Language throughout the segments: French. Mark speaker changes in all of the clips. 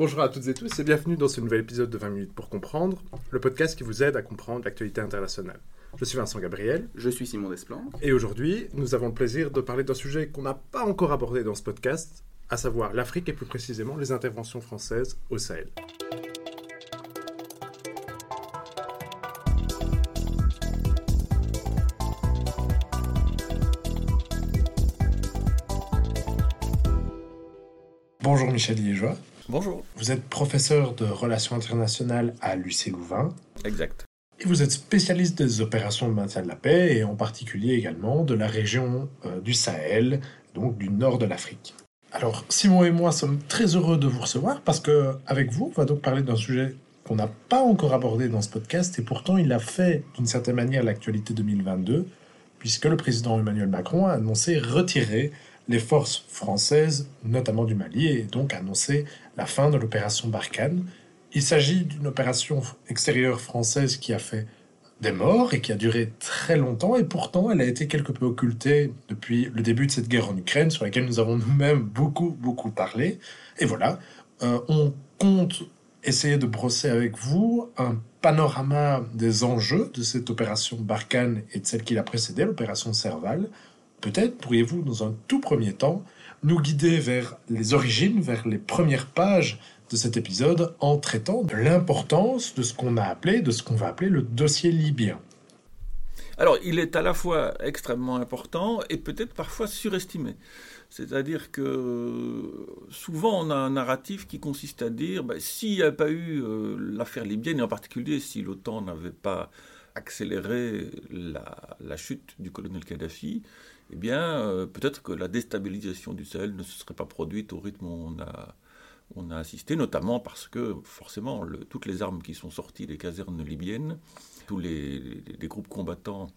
Speaker 1: Bonjour à toutes et tous et bienvenue dans ce nouvel épisode de 20 minutes pour comprendre, le podcast qui vous aide à comprendre l'actualité internationale. Je suis Vincent Gabriel.
Speaker 2: Je suis Simon Desplan.
Speaker 1: Et aujourd'hui, nous avons le plaisir de parler d'un sujet qu'on n'a pas encore abordé dans ce podcast, à savoir l'Afrique et plus précisément les interventions françaises au Sahel. Bonjour Michel Liégeois.
Speaker 3: Bonjour.
Speaker 1: Vous êtes professeur de relations internationales à l'UC Louvain.
Speaker 3: Exact.
Speaker 1: Et vous êtes spécialiste des opérations de maintien de la paix et en particulier également de la région euh, du Sahel, donc du nord de l'Afrique. Alors Simon et moi sommes très heureux de vous recevoir parce que avec vous, on va donc parler d'un sujet qu'on n'a pas encore abordé dans ce podcast et pourtant il a fait d'une certaine manière l'actualité 2022 puisque le président Emmanuel Macron a annoncé retirer les forces françaises, notamment du Mali, et donc annoncé la fin de l'opération Barkhane. Il s'agit d'une opération extérieure française qui a fait des morts et qui a duré très longtemps, et pourtant elle a été quelque peu occultée depuis le début de cette guerre en Ukraine, sur laquelle nous avons nous-mêmes beaucoup, beaucoup parlé. Et voilà, euh, on compte essayer de brosser avec vous un panorama des enjeux de cette opération Barkhane et de celle qui l'a précédée, l'opération Serval, Peut-être pourriez-vous, dans un tout premier temps, nous guider vers les origines, vers les premières pages de cet épisode en traitant de l'importance de ce qu'on a appelé, de ce qu'on va appeler le dossier libyen.
Speaker 3: Alors, il est à la fois extrêmement important et peut-être parfois surestimé. C'est-à-dire que souvent on a un narratif qui consiste à dire ben, s'il n'y avait pas eu euh, l'affaire libyenne, et en particulier si l'OTAN n'avait pas accéléré la, chute du colonel Kadhafi, eh bien, euh, peut-être que la déstabilisation du Sahel ne se serait pas produite au rythme où on a, on a assisté, notamment parce que, forcément, toutes les armes qui sont sorties des casernes libyennes, tous les, groupes combattants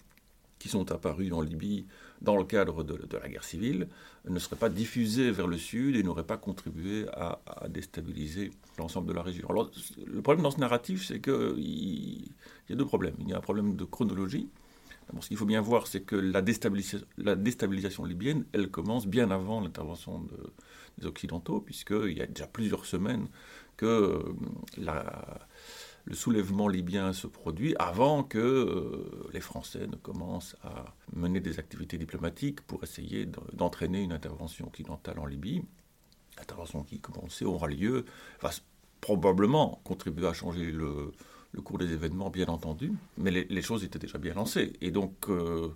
Speaker 3: qui sont apparus en Libye dans le cadre de, la guerre civile ne seraient pas diffusés vers le sud et n'auraient pas contribué à, déstabiliser l'ensemble de la région. Alors, le problème dans ce narratif, c'est qu'il y a deux problèmes. Il y a un problème de chronologie, ce qu'il faut bien voir, c'est que la déstabilisation, libyenne, elle commence bien avant l'intervention des Occidentaux, puisqu'il y a déjà plusieurs semaines que euh, le soulèvement libyen se produit avant que euh, les Français ne commencent à mener des activités diplomatiques pour essayer d'entraîner une intervention occidentale en Libye. L'intervention qui, comme on sait, aura lieu, va probablement contribuer à changer le, le cours des événements, bien entendu, mais les, choses étaient déjà bien lancées. Et donc, euh,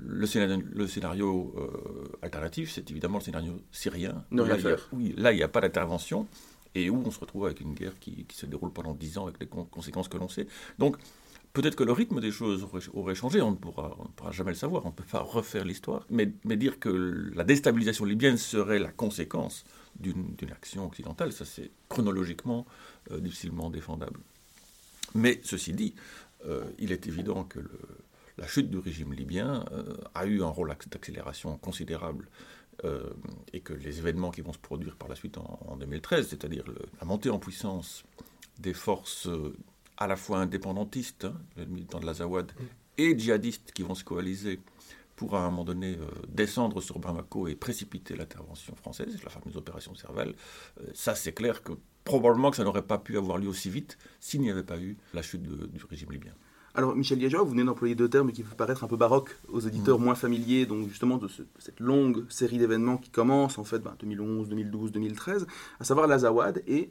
Speaker 3: le scénario, le scénario euh, alternatif, c'est évidemment le scénario syrien.
Speaker 2: Non,
Speaker 3: là, il oui, là, il n'y a pas d'intervention, et où on se retrouve avec une guerre qui, se déroule pendant dix ans avec les conséquences que l'on sait. Donc, peut-être que le rythme des choses aurait, changé, on ne, pourra, pourra, jamais le savoir, on ne peut pas refaire l'histoire, mais, mais, dire que la déstabilisation libyenne serait la conséquence d'une action occidentale, ça c'est chronologiquement euh, difficilement défendable. Mais ceci dit, euh, il est évident que la chute du régime libyen euh, a eu un rôle d'accélération considérable euh, et que les événements qui vont se produire par la suite en, 2013, c'est-à-dire la montée en puissance des forces à la fois indépendantistes, hein, les militants de l'Azawad, et djihadistes qui vont se coaliser pour à un moment donné descendre sur Bamako et précipiter l'intervention française, la fameuse opération Serval, ça c'est clair que probablement que ça n'aurait pas pu avoir lieu aussi vite s'il n'y avait pas eu la chute du régime libyen.
Speaker 2: Alors, Michel Liégeois, vous venez d'employer deux termes qui peuvent paraître un peu baroques aux éditeurs mm. moins familiers, donc justement de, cette longue série d'événements qui commence en fait 2011, 2012, 2013, à savoir l'Azawad et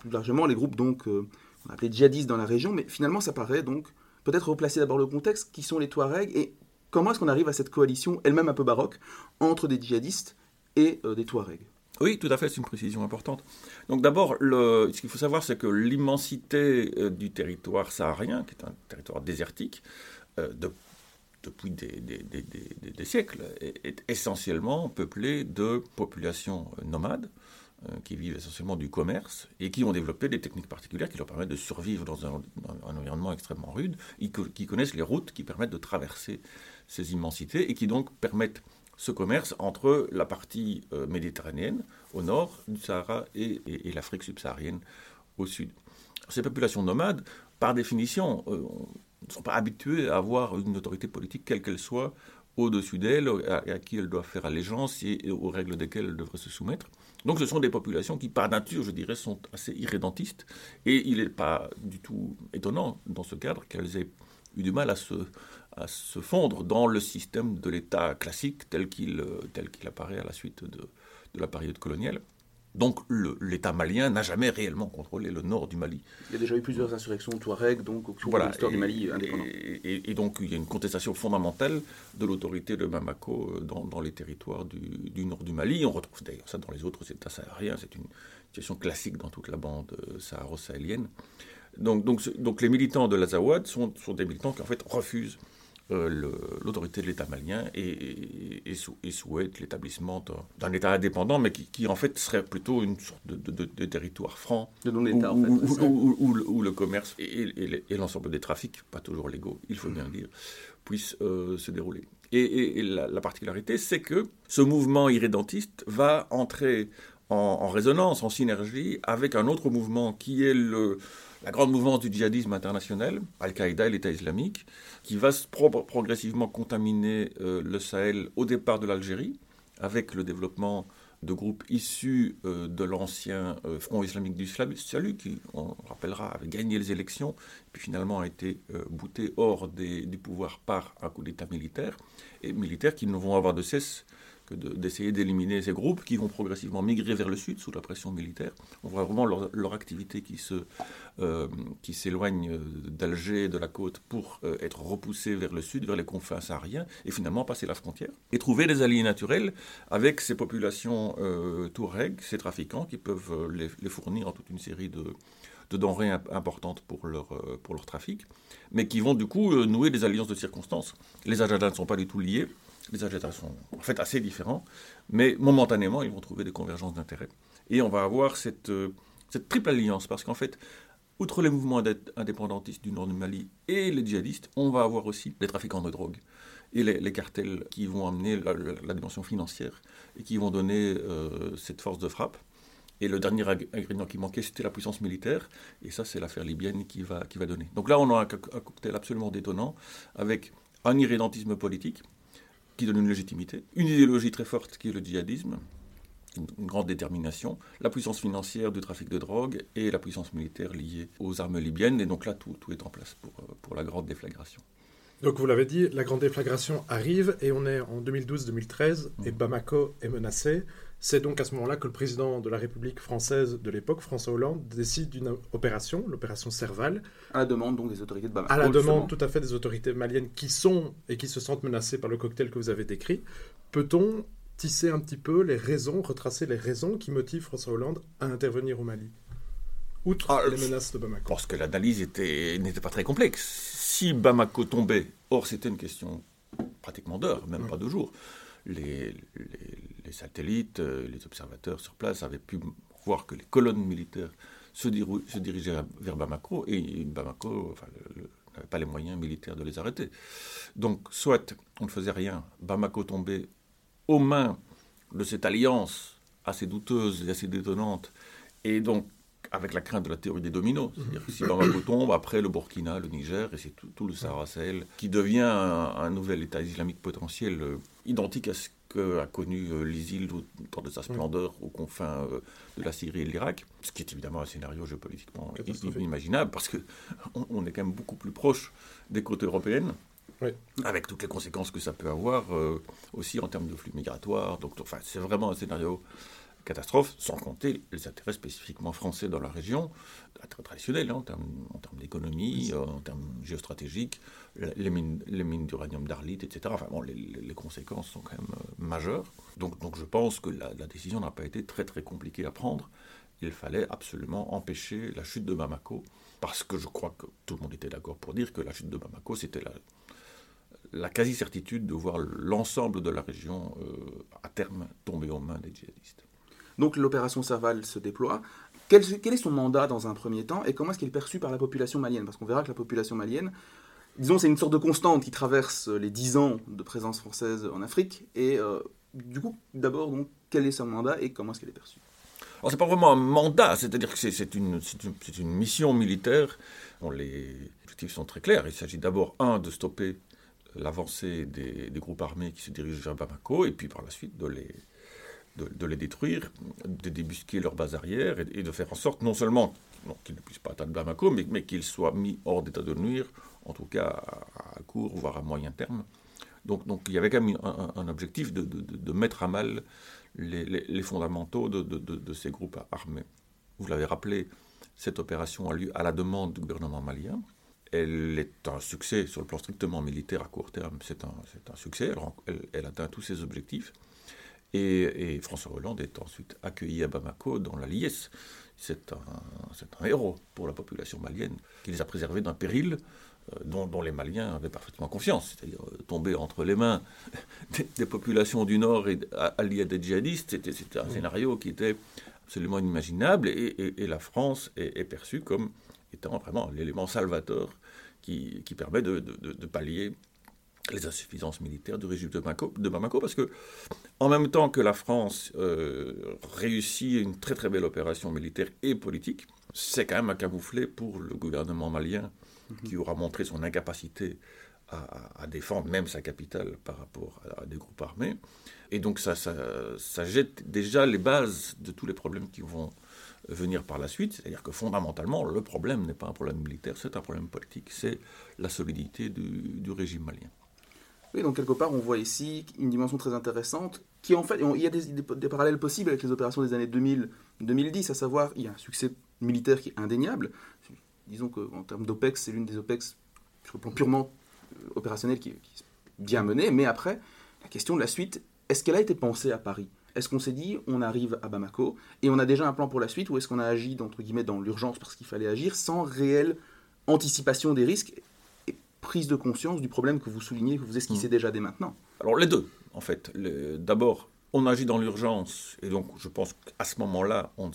Speaker 2: plus largement les groupes donc euh, on appelait djihadistes dans la région, mais finalement ça paraît donc peut-être replacer d'abord le contexte, qui sont les Touaregs et comment est-ce qu'on arrive à cette coalition, elle-même un peu baroque, entre des djihadistes et euh, des Touaregs?
Speaker 3: Oui, tout à fait, c'est une précision importante. Donc d'abord, ce qu'il faut savoir, c'est que l'immensité euh, du territoire saharien, qui est un territoire désertique, euh, depuis des, siècles, est, essentiellement peuplé de populations euh, nomades, qui vivent essentiellement du commerce et qui ont développé des techniques particulières qui leur permettent de survivre dans un, environnement extrêmement rude, qui connaissent les routes qui permettent de traverser ces immensités et qui donc permettent ce commerce entre la partie euh, méditerranéenne au nord du Sahara et, l'Afrique subsaharienne au sud. Ces populations nomades, par définition, euh, ne sont pas habituées à avoir une autorité politique, quelle qu'elle soit, au-dessus d'elles, à, qui elles doivent faire allégeance et, aux règles desquelles elles devraient se soumettre. Donc ce sont des populations qui, par nature, je dirais, sont assez irrédentistes. Et il n'est pas du tout étonnant, dans ce cadre, qu'elles aient eu du mal à se, à se fondre dans le système de l'État classique tel qu'il tel qu'il apparaît à la suite de, de la période coloniale. Donc l'État malien n'a jamais réellement contrôlé le nord du Mali.
Speaker 2: Il y a déjà eu plusieurs insurrections Touareg, donc au cours de l'histoire du Mali indépendant.
Speaker 3: Et, donc il y a une contestation fondamentale de l'autorité de Bamako euh, dans, les territoires du, nord du Mali. On retrouve d'ailleurs ça dans les autres États sahariens. C'est une situation classique dans toute la bande euh, saharo-sahélienne. Donc, donc, donc, les militants de l'Azawad sont, sont des militants qui en fait refusent euh, l'autorité de l'État malien et, et, souhaite l'établissement d'un État indépendant, mais qui, en fait serait plutôt une sorte de, territoire franc,
Speaker 2: de non-État
Speaker 3: où, en fait. où, le commerce et, l'ensemble des trafics, pas toujours légaux, il faut bien le dire, puissent euh, se dérouler. Et, la, particularité, c'est que ce mouvement irrédentiste va entrer en, résonance, en synergie avec un autre mouvement qui est le la grande mouvance du djihadisme international, Al-Qaïda et l'État islamique, qui va progressivement contaminer euh, le Sahel au départ de l'Algérie, avec le développement de groupes issus euh, de l'ancien euh, Front islamique du salut, qui, on rappellera, avait gagné les élections, puis finalement a été bouté hors du pouvoir par un coup d'État militaire, et militaires qui ne vont avoir de cesse d'essayer d'éliminer ces groupes qui vont progressivement migrer vers le sud sous la pression militaire. On voit vraiment leur, activité qui euh, s'éloigne euh, d'Alger, de la côte, pour euh, être repoussée vers le sud, vers les confins sahariens, et finalement passer la frontière, et trouver des alliés naturels avec ces populations euh, ces trafiquants, qui peuvent les, fournir en toute une série de, de denrées importantes pour leur, pour leur trafic, mais qui vont du coup nouer des alliances de circonstances. Les Ajadas ne sont pas du tout liés, les Ajadas sont en fait assez différents, mais momentanément, ils vont trouver des convergences d'intérêts. Et on va avoir cette, euh, triple alliance, parce qu'en fait, outre les mouvements indépendantistes du nord du Mali et les djihadistes, on va avoir aussi les trafiquants de drogue et les, cartels qui vont amener la, dimension financière et qui vont donner euh, cette force de frappe. Et le dernier ingrédient qui manquait, c'était la puissance militaire. Et ça, c'est l'affaire libyenne qui va, qui va donner. Donc là, on a un, un cocktail absolument détonnant avec un irrédentisme politique, qui donne une légitimité, une idéologie très forte qui est le djihadisme, une, grande détermination, la puissance financière du trafic de drogue et la puissance militaire liée aux armes libyennes. Et donc là, tout, tout est en place pour, euh, pour la grande déflagration.
Speaker 1: Donc vous l'avez dit, la grande déflagration arrive et on est en 2012-2013 et mmh. Bamako est menacé. C'est donc à ce moment-là que le président de la République française de l'époque, François Hollande, décide d'une opération, l'opération Serval.
Speaker 2: À la demande donc des autorités de Bamako.
Speaker 1: À la demande tout à fait des autorités maliennes qui sont et qui se sentent menacées par le cocktail que vous avez décrit. Peut-on tisser un petit peu les raisons, retracer les raisons qui motivent François Hollande à intervenir au Mali Outre ah, les menaces de Bamako?
Speaker 3: Parce que l'analyse n'était pas très complexe. Si Bamako tombait, or c'était une question pratiquement d'heures, même pas de jours, les, satellites, euh, les observateurs sur place avaient pu voir que les colonnes militaires se, dirigeaient vers Bamako et Bamako n'avait pas les moyens militaires de les arrêter. Donc, soit on ne faisait rien, Bamako tombait aux mains de cette alliance assez douteuse et assez détonnante, et donc avec la crainte de la théorie des dominos. C'est-à-dire que si Bamako tombe, après le Burkina, le Niger, et c'est tout, le Sahara Sahel, qui devient un, nouvel État islamique potentiel euh, identique à ce qu'a connu euh, l'ISIL dans de sa splendeur aux confins euh, de la Syrie et de l'Irak, ce qui est évidemment un scénario géopolitiquement inimaginable, parce qu'on on est quand même beaucoup plus proche des côtes européennes. avec toutes les conséquences que ça peut avoir aussi en termes de flux migratoires. Donc, enfin, c'est vraiment un scénario catastrophe, sans compter les intérêts spécifiquement français dans la région, très traditionnels hein, en termes, d'économie, euh, en termes géostratégiques, les mines, les mines d'uranium d'Arlit, etc. Enfin bon, les, conséquences sont quand même euh, majeures. Donc, donc je pense que la, décision n'a pas été très très compliquée à prendre. Il fallait absolument empêcher la chute de Bamako, parce que je crois que tout le monde était d'accord pour dire que la chute de Bamako, c'était la, la quasi-certitude de voir l'ensemble de la région euh, à terme tomber aux mains des djihadistes.
Speaker 2: Donc l'opération Serval se déploie. Quel, est son mandat dans un premier temps et comment est-ce qu'il est perçu par la population malienne? Parce qu'on verra que la population malienne, disons, c'est une sorte de constante qui traverse les dix ans de présence française en Afrique. Et euh, du coup, d'abord, donc, quel est son mandat et comment est-ce qu'elle est perçue?
Speaker 3: Alors, c'est pas vraiment un mandat, c'est-à-dire que c'est une, une, mission militaire. Bon, les objectifs sont très clairs. Il s'agit d'abord, un, de stopper l'avancée des, des, groupes armés qui se dirigent vers Bamako, et puis par la suite de les, de, les détruire, de débusquer leur base arrière et, de faire en sorte non seulement qu'ils ne puissent pas atteindre Bamako, mais, mais qu'ils soient mis hors d'état de nuire, en tout cas à, court, voire à moyen terme. Donc, il y avait quand même un, objectif de, mettre à mal les, fondamentaux de, ces groupes armés. Vous l'avez rappelé, cette opération a lieu à la demande du gouvernement malien. Elle est un succès sur le plan strictement militaire à court terme. C'est un, succès. Elle, atteint tous ses objectifs. Et, François Hollande est ensuite accueilli à Bamako dans la liesse. C'est un, un, héros pour la population malienne qui les a préservés d'un péril euh, dont, les Maliens avaient parfaitement confiance, c'est-à-dire euh, tomber entre les mains des, populations du Nord et alliées à des djihadistes, c'était un scénario qui était absolument inimaginable, et, la France est, perçue comme étant vraiment l'élément salvateur qui, permet de, pallier les insuffisances militaires du régime de Bamako, de Bamako, parce que en même temps que la France euh, réussit une très très belle opération militaire et politique, c'est quand même un camouflet pour le gouvernement malien qui aura montré son incapacité à, défendre même sa capitale par rapport à, des groupes armés. Et donc ça, ça, jette déjà les bases de tous les problèmes qui vont venir par la suite. C'est-à-dire que fondamentalement, le problème n'est pas un problème militaire, c'est un problème politique. C'est la solidité du, régime malien.
Speaker 2: Oui, donc quelque part, on voit ici une dimension très intéressante qui, en fait, il y a des, parallèles possibles avec les opérations des années 2000-2010, à savoir, il y a un succès militaire qui est indéniable, disons qu'en termes d'OPEX, c'est l'une des OPEX sur le plan purement euh, opérationnel qui, est bien menée. Mais après, la question de la suite, est-ce qu'elle a été pensée à Paris? Est-ce qu'on s'est dit, on arrive à Bamako et on a déjà un plan pour la suite, ou est-ce qu'on a agi entre guillemets dans l'urgence parce qu'il fallait agir sans réelle anticipation des risques? Prise de conscience du problème que vous soulignez, que vous esquissez mmh. déjà dès maintenant
Speaker 3: Alors les deux, en fait. D'abord, on agit dans l'urgence, et donc je pense qu'à ce moment-là, on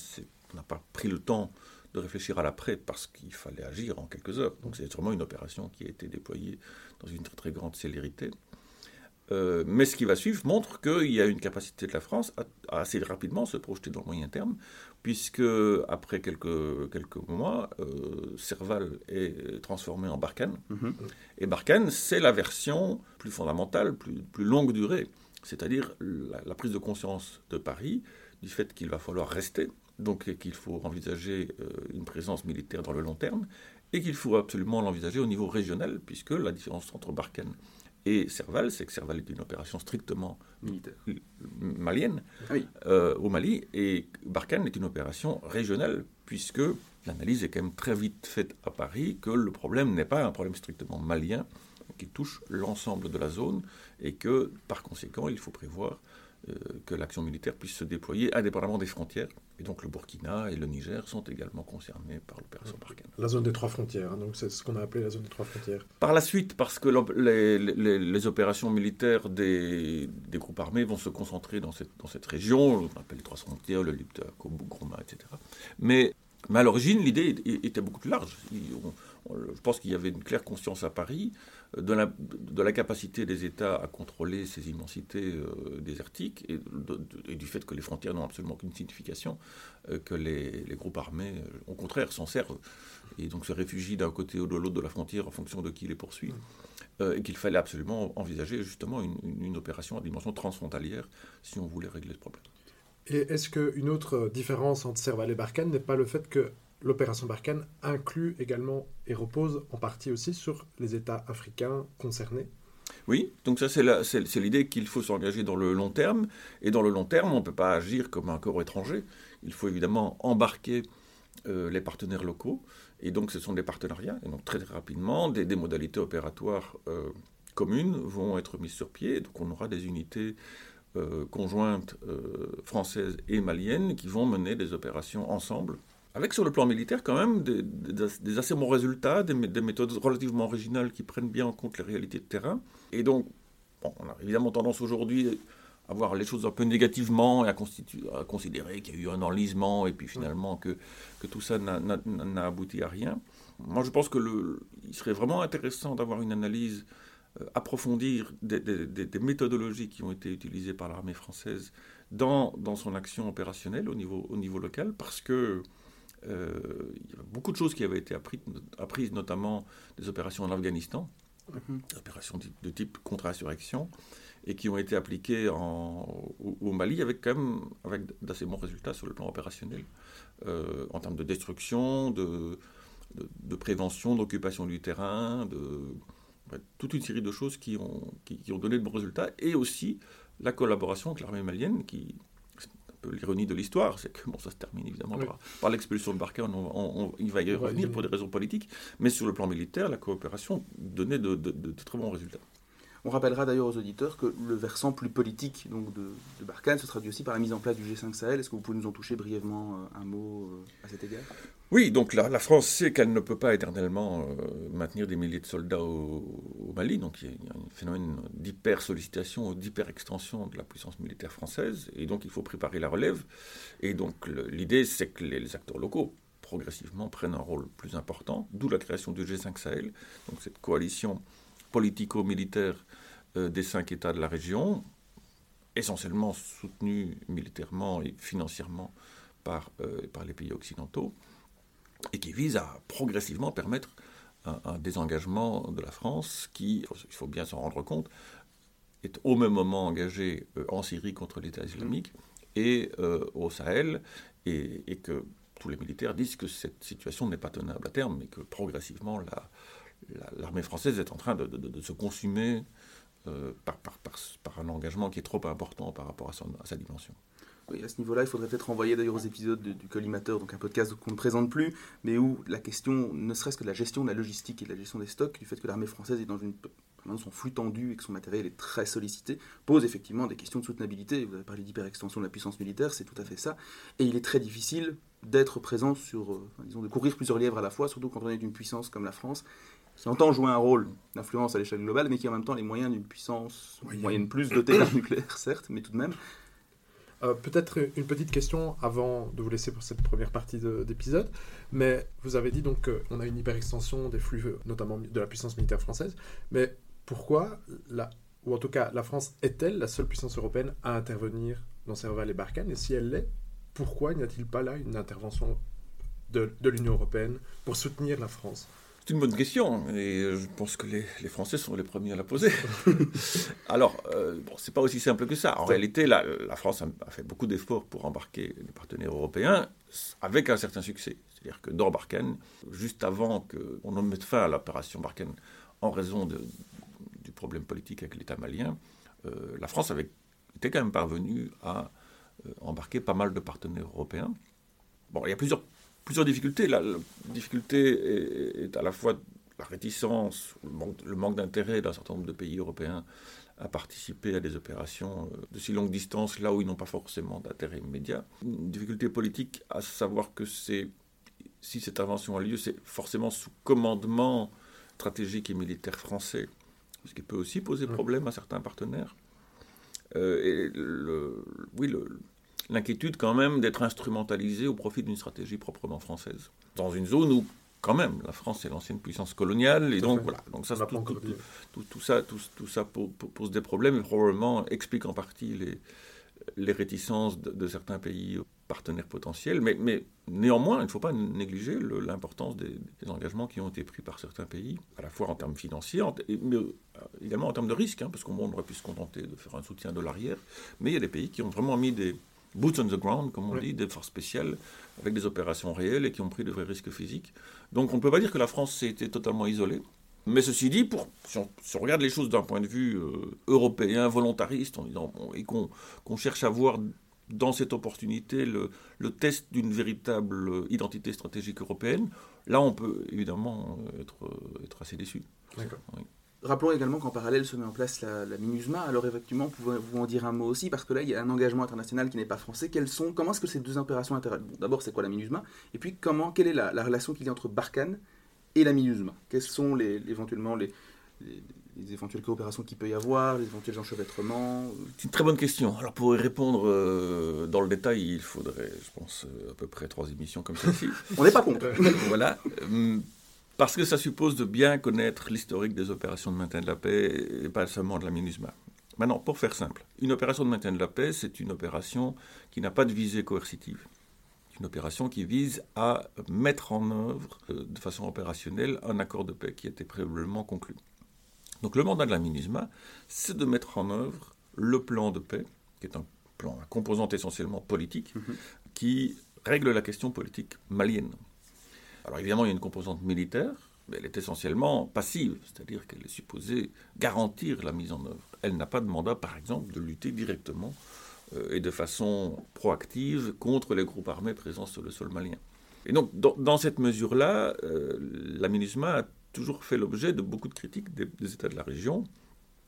Speaker 3: n'a pas pris le temps de réfléchir à l'après parce qu'il fallait agir en quelques heures. Donc c'est sûrement une opération qui a été déployée dans une très très grande célérité. Euh, mais ce qui va suivre montre qu'il y a une capacité de la France à, assez rapidement se projeter dans le moyen terme, puisque après quelques, quelques mois, euh, Serval est transformé en Barkhane. Mhm. Et Barkhane, c'est la version plus fondamentale, plus, plus longue durée, c'est-à-dire la, prise de conscience de Paris du fait qu'il va falloir rester donc qu'il faut envisager euh, une présence militaire dans le long terme, et qu'il faut absolument l'envisager au niveau régional, puisque la différence entre Barkhane et Serval, c'est que Serval est une opération strictement militaire malienne euh, au Mali, et Barkhane est une opération régionale, puisque l'analyse est quand même très vite faite à Paris que le problème n'est pas un problème strictement malien, qui touche l'ensemble de la zone, et que par conséquent, il faut prévoir euh, que l'action militaire puisse se déployer indépendamment des frontières. Et donc le Burkina et le Niger sont également concernés par l'opération Barkhane.
Speaker 1: La zone des trois frontières, hein, donc c'est ce qu'on a appelé la zone des trois frontières.
Speaker 3: Par la suite, parce que les, les, opérations militaires des, des, groupes armés vont se concentrer dans cette, dans cette région, on appelle les trois frontières, le Lipta, Groma, etc. Mais, mais à l'origine, l'idée était beaucoup plus large. Je pense qu'il y avait une claire conscience à Paris de la, de la, capacité des États à contrôler ces immensités euh, désertiques et, du fait que les frontières n'ont absolument aucune signification, euh, que les, groupes armés, euh, au contraire, s'en servent et donc se réfugient d'un côté ou de l'autre de la frontière en fonction de qui les poursuit, et qu'il fallait absolument envisager justement une, opération à dimension transfrontalière si on voulait régler ce problème.
Speaker 1: Et est-ce qu'une autre différence entre Serval et Barkhane n'est pas le fait que l'opération Barkhane inclut également et repose en partie aussi sur les États africains concernés.
Speaker 3: Oui, donc ça c'est l'idée qu'il faut s'engager dans le long terme, et dans le long terme on ne peut pas agir comme un corps étranger, il faut évidemment embarquer euh, les partenaires locaux, et donc ce sont des partenariats, et donc très, rapidement des, modalités opératoires euh, communes vont être mises sur pied, donc on aura des unités euh, conjointes françaises et maliennes qui vont mener des opérations ensemble avec sur le plan militaire quand même des, assez bons résultats, des, méthodes relativement originales qui prennent bien en compte les réalités de terrain. Et donc, on a évidemment tendance aujourd'hui à voir les choses un peu négativement et à, considérer qu'il y a eu un enlisement et puis finalement que, tout ça n'a abouti à rien. Moi, je pense que le, il serait vraiment intéressant d'avoir une analyse euh, approfondir des, méthodologies qui ont été utilisées par l'armée française dans, son action opérationnelle au niveau local, parce que euh, il y a beaucoup de choses qui avaient été apprises, notamment des opérations en Afghanistan, mhm. des opérations de type contre-insurrection, et qui ont été appliquées au, Mali avec quand même avec d'assez bons résultats sur le plan opérationnel, euh, en termes de destruction, de, de, prévention, d'occupation du terrain, de toute une série de choses qui ont, qui, ont donné de bons résultats, et aussi la collaboration avec l'armée malienne, qui, peu l'ironie de l'histoire, c'est que bon, ça se termine évidemment par, l'expulsion de Barkhane, on, il va y revenir pour des raisons politiques, mais sur le plan militaire, la coopération donnait de, de très bons résultats.
Speaker 2: On rappellera d'ailleurs aux auditeurs que le versant plus politique de, de, Barkhane se traduit aussi par la mise en place du G5 Sahel. Est-ce que vous pouvez nous en toucher brièvement euh, un mot euh, à cet égard?
Speaker 3: Oui, donc la, France sait qu'elle ne peut pas éternellement euh, maintenir des milliers de soldats au, Mali. Donc il y, a, un phénomène d'hyper-sollicitation d'hyper-extension de la puissance militaire française. Et donc il faut préparer la relève. Et donc l'idée, c'est que les, acteurs locaux progressivement prennent un rôle plus important, d'où la création du G5 Sahel, donc cette coalition politico-militaire euh, des cinq États de la région, essentiellement soutenus militairement et financièrement par, euh, les pays occidentaux, et qui vise à progressivement permettre un, désengagement de la France qui, il faut bien s'en rendre compte, est au même moment engagée euh, en Syrie contre l'État islamique et au Sahel, et, que tous les militaires disent que cette situation n'est pas tenable à terme, mais que progressivement la, l'armée française est en train de, se consumer euh, par, un engagement qui est trop important par rapport à, sa dimension.
Speaker 2: Oui, à ce niveau-là, il faudrait peut-être renvoyer d'ailleurs aux épisodes du collimateur, donc un podcast qu'on ne présente plus, mais où la question, ne serait-ce que de la gestion de la logistique et de la gestion des stocks, du fait que l'armée française est dans une son flux tendu et que son matériel est très sollicité, pose effectivement des questions de soutenabilité. Vous avez parlé d'hyperextension de la puissance militaire, c'est tout à fait ça. Et il est très difficile d'être présent sur, euh, disons, de courir plusieurs lièvres à la fois, surtout quand on est d'une puissance comme la France, qui entend jouer un rôle d'influence à l'échelle globale, mais qui a en même temps les moyens d'une puissance moyenne. plus dotée d'un nucléaire, certes, mais tout de même.
Speaker 1: Euh, peut-être une petite question avant de vous laisser pour cette première partie d'épisode, mais vous avez dit donc qu'on a une hyperextension des flux, notamment de la puissance militaire française, mais pourquoi, la, ou en tout cas la France est-elle la seule puissance européenne à intervenir dans Serval et Barkhane? Et si elle l'est, pourquoi n'y a-t-il pas là une intervention de, de l'Union européenne pour soutenir la France?
Speaker 3: C'est une bonne question et je pense que les, Français sont les premiers à la poser. Alors, euh, bon, c'est pas aussi simple que ça. En réalité, la, la France a, fait beaucoup d'efforts pour embarquer les partenaires européens avec un certain succès. C'est-à-dire que dans Barkhane, juste avant qu'on ne mette fin à l'opération Barkhane en raison de, du problème politique avec l'État malien, euh, la France avait été quand même parvenue à euh, embarquer pas mal de partenaires européens. Bon, il y a plusieurs plusieurs difficultés. La, difficulté est, à la fois la réticence, le manque, d'intérêt d'un certain nombre de pays européens à participer à des opérations euh, de si longue distance là où ils n'ont pas forcément d'intérêt immédiat. Une difficulté politique à savoir que c'est, si cette invention a lieu, c'est forcément sous commandement stratégique et militaire français, ce qui peut aussi poser problème à certains partenaires. Euh, et le, oui, le, l'inquiétude quand même d'être instrumentalisé au profit d'une stratégie proprement française. Dans une zone où, quand même, la France est l'ancienne puissance coloniale, et donc voilà. Donc ça, tout, ça, tout, ça pose des problèmes et probablement explique en partie les, les réticences de, certains pays partenaires potentiels, mais, mais néanmoins, il ne faut pas négliger l'importance des, engagements qui ont été pris par certains pays, à la fois en termes financiers, mais euh, également en termes de risques, hein, parce qu'on aurait pu se contenter de faire un soutien de l'arrière, mais il y a des pays qui ont vraiment mis des, boots on the ground, comme on dit, des forces spéciales, avec des opérations réelles et qui ont pris de vrais risques physiques. Donc on ne peut pas dire que la France s'est été totalement isolée. Mais ceci dit, pour, si, on, regarde les choses d'un point de vue euh, européen, volontariste, en disant, et qu'on cherche à voir dans cette opportunité le, le test d'une véritable identité stratégique européenne, là on peut évidemment être, être assez déçu.
Speaker 2: D'accord. Rappelons également qu'en parallèle se met en place la, MINUSMA. Alors effectivement, pouvez-vous en dire un mot aussi Parce que là, il y a un engagement international qui n'est pas français. Quelles sont, comment est-ce que ces deux opérations interagissent D'abord, c'est quoi la MINUSMA? Et puis, comment, quelle est la, relation qu'il y a entre Barkhane et la MINUSMA? Quelles sont les, éventuellement les, les, éventuelles coopérations qu'il peut y avoir, les éventuels enchevêtrements?
Speaker 3: C'est une très bonne question. Alors pour y répondre euh, dans le détail, il faudrait, je pense, euh, à peu près trois émissions comme celle-ci.
Speaker 2: On n'est pas contre.
Speaker 3: voilà. Parce que ça suppose de bien connaître l'historique des opérations de maintien de la paix et pas seulement de la MINUSMA. Maintenant, pour faire simple, une opération de maintien de la paix, c'est une opération qui n'a pas de visée coercitive. C'est une opération qui vise à mettre en œuvre euh, de façon opérationnelle un accord de paix qui était préalablement conclu. Donc le mandat de la MINUSMA, c'est de mettre en œuvre le plan de paix, qui est un plan à composante essentiellement politique,
Speaker 2: Mhm.
Speaker 3: qui règle la question politique malienne. Alors évidemment, il y a une composante militaire, mais elle est essentiellement passive, c'est-à-dire qu'elle est supposée garantir la mise en œuvre. Elle n'a pas de mandat, par exemple, de lutter directement euh, et de façon proactive contre les groupes armés présents sur le sol malien. Et donc, dans, cette mesure-là, euh, la MINUSMA a toujours fait l'objet de beaucoup de critiques des, États de la région,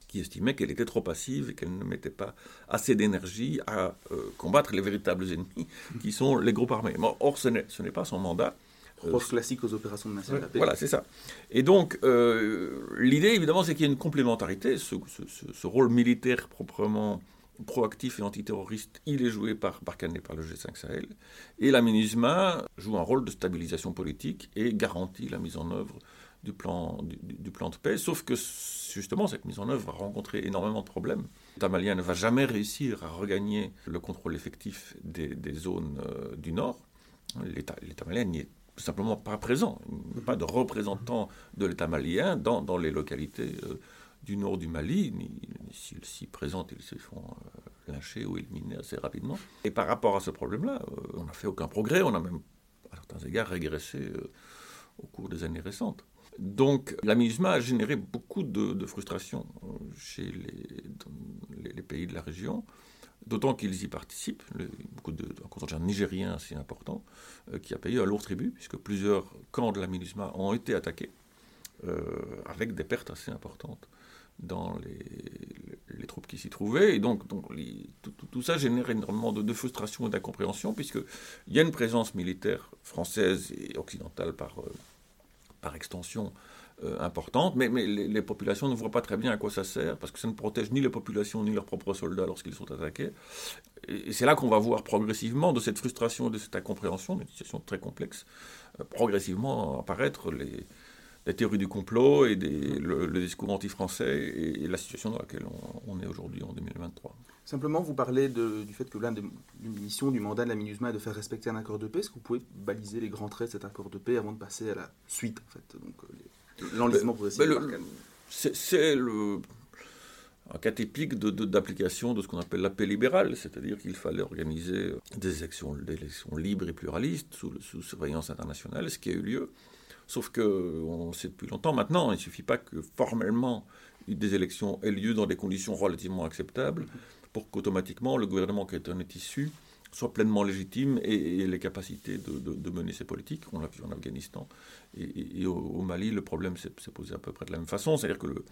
Speaker 3: qui estimaient qu'elle était trop passive et qu'elle ne mettait pas assez d'énergie à euh, combattre les véritables ennemis, qui sont les groupes armés. Or, ce n'est pas son mandat. Euh,
Speaker 2: Reproche classique aux opérations de maintien de la paix.
Speaker 3: voilà, c'est ça. Et donc, euh, l'idée, évidemment, c'est qu'il y a une complémentarité. Ce, ce- ce- ce rôle militaire proprement proactif et antiterroriste, il est joué par Barkhane et par le G5 Sahel. Et la MINUSMA joue un rôle de stabilisation politique et garantit la mise en œuvre du plan, du, du- du plan de paix. Sauf que, justement, cette mise en œuvre va rencontrer énormément de problèmes. L'État malien ne va jamais réussir à regagner le contrôle effectif des, des zones euh, du Nord. L'État malien n'y est simplement pas présent. Il n'y a pas de représentant de l'État malien dans, dans les localités euh, du nord du Mali. S'ils s'y présentent, ils se font euh, lyncher ou éliminer assez rapidement. Et par rapport à ce problème-là, euh, on n'a fait aucun progrès. On a même, à certains égards, régressé euh, au cours des années récentes. Donc, la a généré beaucoup de, frustration chez les pays de la région, d'autant qu'ils y participent. Beaucoup de, un contingent nigérien assez important euh, qui a payé un lourd tribut, puisque plusieurs camps de la MINUSMA ont été attaqués, euh, avec des pertes assez importantes dans les, troupes qui s'y trouvaient. Et donc, tout ça génère énormément de, de frustration et d'incompréhension, puisqu'il y a une présence militaire française et occidentale par, euh, par extension euh, importante, mais, les, populations ne voient pas très bien à quoi ça sert, parce que ça ne protège ni les populations ni leurs propres soldats lorsqu'ils sont attaqués. Et, c'est là qu'on va voir progressivement, de cette frustration et de cette incompréhension, d'une situation très complexe, euh, progressivement apparaître les, les théories du complot et des- le, le discours anti-français et, et la situation dans laquelle on, on est aujourd'hui en 2023.
Speaker 2: Simplement, vous parlez de- du fait que l'une des missions du mandat de la MINUSMA est de faire respecter un accord de paix. Est-ce que vous pouvez baliser les grands traits de cet accord de paix avant de passer à la suite, en fait donc, euh, L'enlisement progressif. De
Speaker 3: le-
Speaker 2: Barkhane.
Speaker 3: C'est le, un cas typique de- de- d'application de, ce qu'on appelle la paix libérale, c'est-à-dire qu'il fallait organiser des élections, des élections libres et pluralistes sous, sous surveillance internationale, ce qui a eu lieu. Sauf que, on sait depuis longtemps maintenant, il ne suffit pas que formellement des élections aient lieu dans des conditions relativement acceptables pour qu'automatiquement le gouvernement qui en est issu soit pleinement légitime et ait les capacités de, de- mener ses politiques. On l'a vu en Afghanistan et, et- et au, Mali, le problème s'est posé à peu près de la même façon. C'est-à-dire que, le,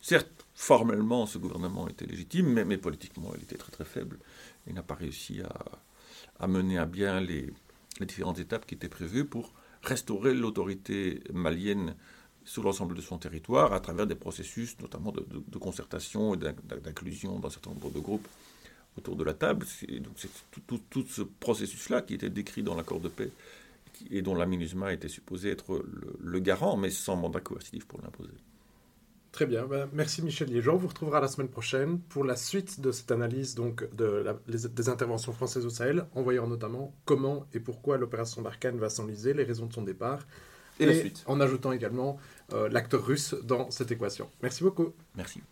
Speaker 3: certes, formellement, ce gouvernement était légitime, mais, mais politiquement, il était très très faible. Il n'a pas réussi à, à mener à bien les, les différentes étapes qui étaient prévues pour restaurer l'autorité malienne sur l'ensemble de son territoire à travers des processus, notamment de, concertation et d'in- d'inclusion d'un certain nombre de groupes autour de la table. C'est- tout, ce processus-là qui était décrit dans l'accord de paix et dont la MINUSMA était supposée être le garant, mais sans mandat coercitif pour l'imposer.
Speaker 1: Très bien, ben, merci Michel Liégeon. On vous retrouvera la semaine prochaine pour la suite de cette analyse donc, de la- les- des interventions françaises au Sahel, en voyant notamment comment et pourquoi l'opération Barkhane va s'enliser, les raisons de son départ,
Speaker 2: Et la suite.
Speaker 1: en ajoutant également euh, l'acteur russe dans cette équation. Merci beaucoup.
Speaker 3: Merci.